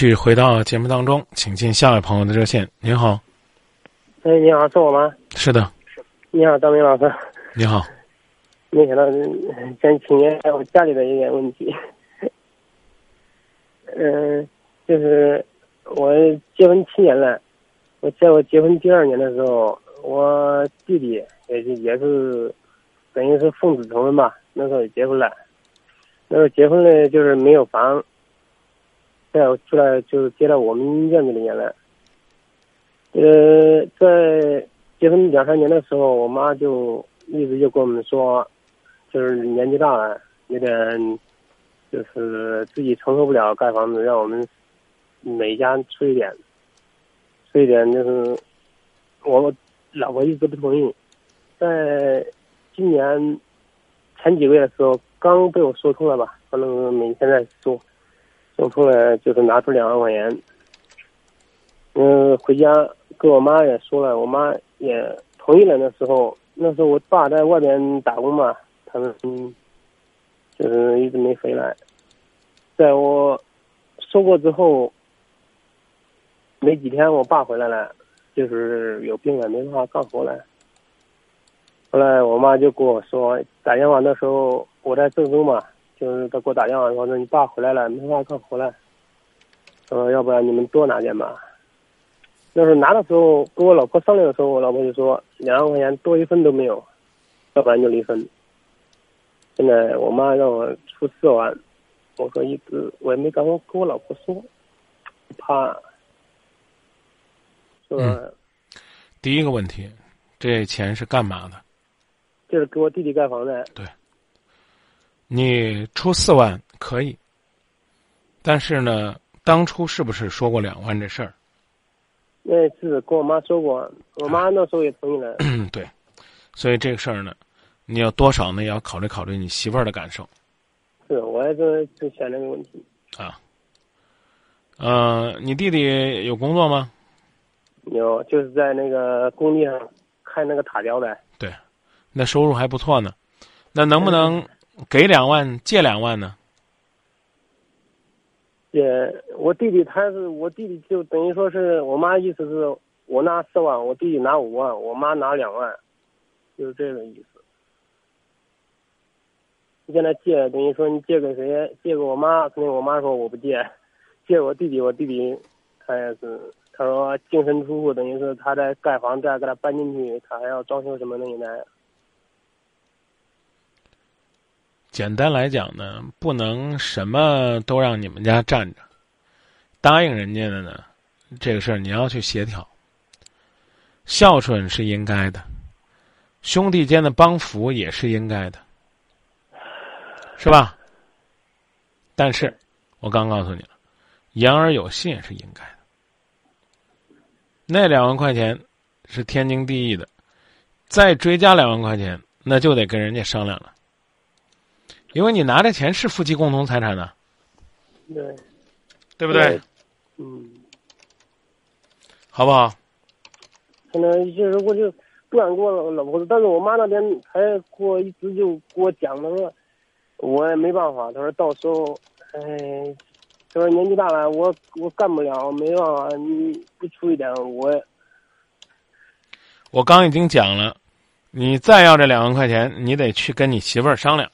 继续回到节目当中，请进下位朋友的热线。您好，哎，你好，是我吗？是的，你好，张明老师。你好，没想到想请教一下我家里的一点问题。嗯，就是我结婚七年了，我在我结婚第二年的时候，我弟弟也是也是等于是奉子成婚吧，那时候也结婚了。那时候结婚了就是没有房，再出来就是接到我们院子里面来。呃，在结婚两三年的时候，我妈就一直就跟我们说，就是年纪大了，有点就是自己承受不了盖房子，让我们每家出一点，出一点就是我老婆一直不同意，在今年前几个月的时候，刚被我说通了吧，反正每天在说，我后来就是拿出两万块钱，嗯，回家跟我妈也说了，我妈也同意了。那时候，那时候我爸在外边打工嘛，他们就是一直没回来。在我说过之后，没几天我爸回来了，就是有病了，没办法干活了。后来我妈就跟我说，打电话那时候我在郑州嘛，就是他给我打电话说，说你爸回来了，没办法干活了，说要不然你们多拿点吧。那时候拿的时候，跟我老婆商量的时候，我老婆就说两万块钱多一分都没有，要不然就离婚。现在我妈让我出四万，我说一直我也没敢跟我老婆说，怕，是吧？嗯第一个问题，这钱是干嘛的？就是给我弟弟盖房的。你出四万可以，但是呢，当初是不是说过两万这事儿？那次跟我妈说过，我妈那时候也同意了。嗯，对，所以这个事儿呢，你要多少呢，也要考虑考虑你媳妇儿的感受是，我也是就想这个问题。啊。呃，你弟弟有工作吗？有，就是在那个工地上开那个塔吊的。对那收入还不错呢，那能不能给两万借两万呢？也，我弟弟他是我弟弟，就等于说是我妈意思是我拿四万，我弟弟拿五万，我妈拿两万，就是这个意思。你现在借，等于说你借给谁？借给我妈，肯定我妈说我不借，借我弟弟，我弟弟他也是，他说净身出户，等于是他在盖房，再给他搬进去，他还要装修什么的现在。简单来讲呢，不能什么都让你们家占着，答应人家的呢，这个事儿你要去协调。孝顺是应该的，兄弟间的帮扶也是应该的，是吧？但是，我刚告诉你了，言而有信也是应该的。那两万块钱是天经地义的，再追加两万块钱，那就得跟人家商量了。因为你拿的钱是夫妻共同财产的，对，对不对？嗯，好不好？可能就是我就不敢跟我老婆说，但是我妈那边还给我一直就给我讲，她说我也没办法，她说到时候，哎，她说年纪大了，我我干不了，没办法，你不出一点，我我刚已经讲了，你再要这两万块钱，你得去跟你媳妇儿商量。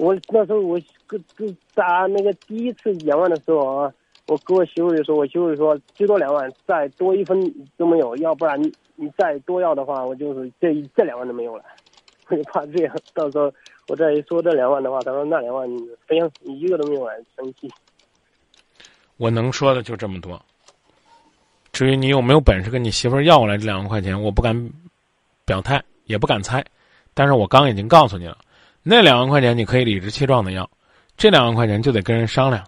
我那时候我跟跟打那个第一次两万的时候啊，我跟我媳妇就说，我媳妇说最多两万，再多一分都没有，要不然你你再多要的话，我就是这这两万都没有了。我就怕这样，到时候我再说这两万的话，他说那两万你非要你一个都没有，生气。我能说的就这么多。至于你有没有本事跟你媳妇要过来这两万块钱，我不敢表态，也不敢猜。但是我刚已经告诉你了，那两万块钱你可以理直气壮的要，这两万块钱就得跟人商量，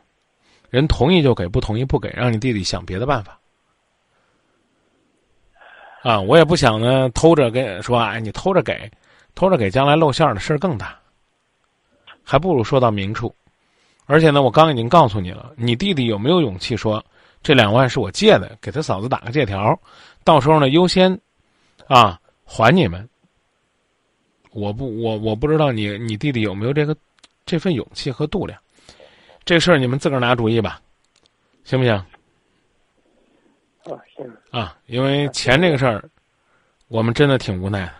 人同意就给，不同意不给，让你弟弟想别的办法。啊，我也不想呢偷着跟说，哎，你偷着给，偷着给，将来露馅的事儿更大，还不如说到明处。而且呢，我刚已经告诉你了，你弟弟有没有勇气说这两万是我借的，给他嫂子打个借条，到时候呢优先啊还你们。我不，我我不知道你你弟弟有没有这个这份勇气和度量，这事儿你们自个儿拿主意吧，行不行？啊，行，啊，因为钱这个事儿，我们真的挺无奈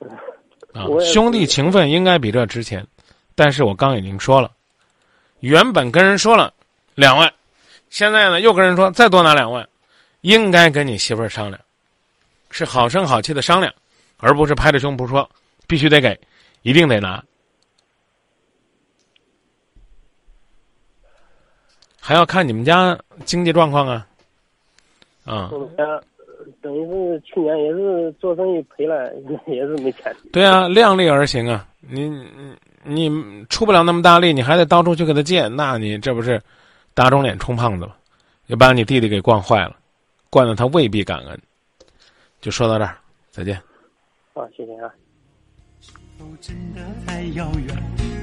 的。啊兄弟情分应该比这值钱，但是我刚已经说了，原本跟人说了两万，现在呢又跟人说再多拿两万，应该跟你媳妇儿商量，是好声好气的商量，而不是拍着胸脯说必须得给，一定得拿，还要看你们家经济状况啊，啊，我们家呃等于是去年也是做生意赔了，也是没钱。对啊，量力而行啊！你你你出不了那么大力，你还得到处去给他借，那你这不是打肿脸充胖子吗？又把你弟弟给惯坏了，惯得他未必感恩。就说到这儿，再见。好，谢谢啊。否真的太遥远？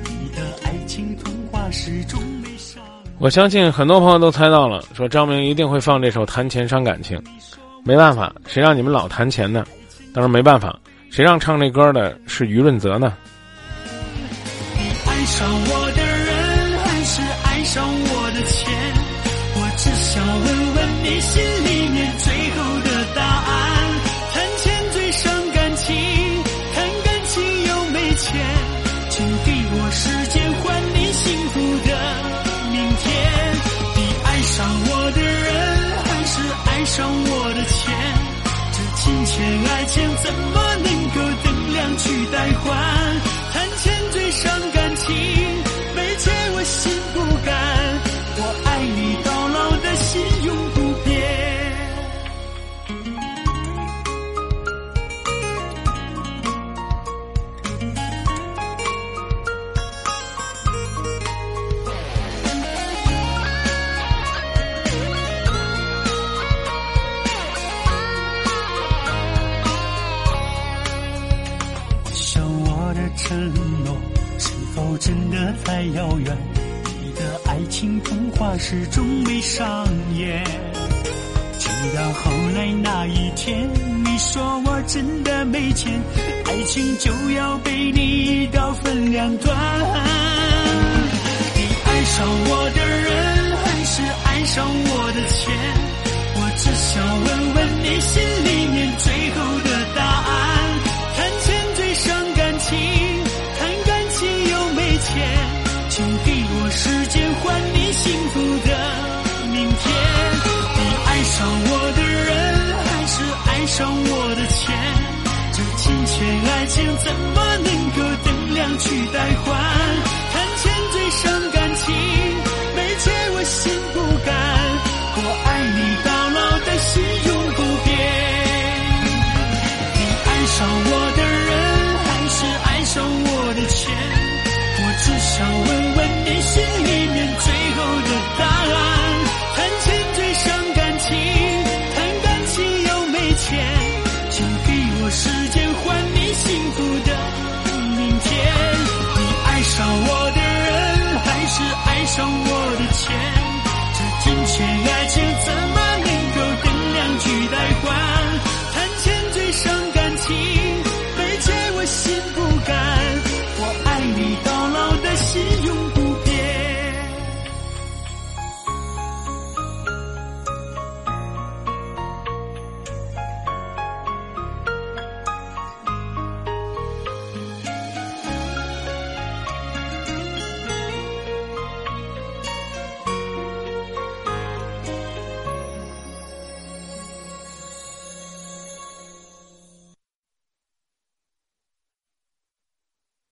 你的爱情童话始终没上。我相信很多朋友都猜到了，说张明一定会放这首《谈钱伤感情》。没办法，谁让你们老谈钱呢？当然没办法，谁让唱这歌的是余润泽呢？你爱上我的金钱爱情怎么能够等量去代换？谈钱最伤感情，承诺是否真的太遥远？你的爱情童话始终没上演。直到后来那一天，你说我真的没钱，爱情就要被你一刀分两段。怎么能够等量去代换？谈钱最伤感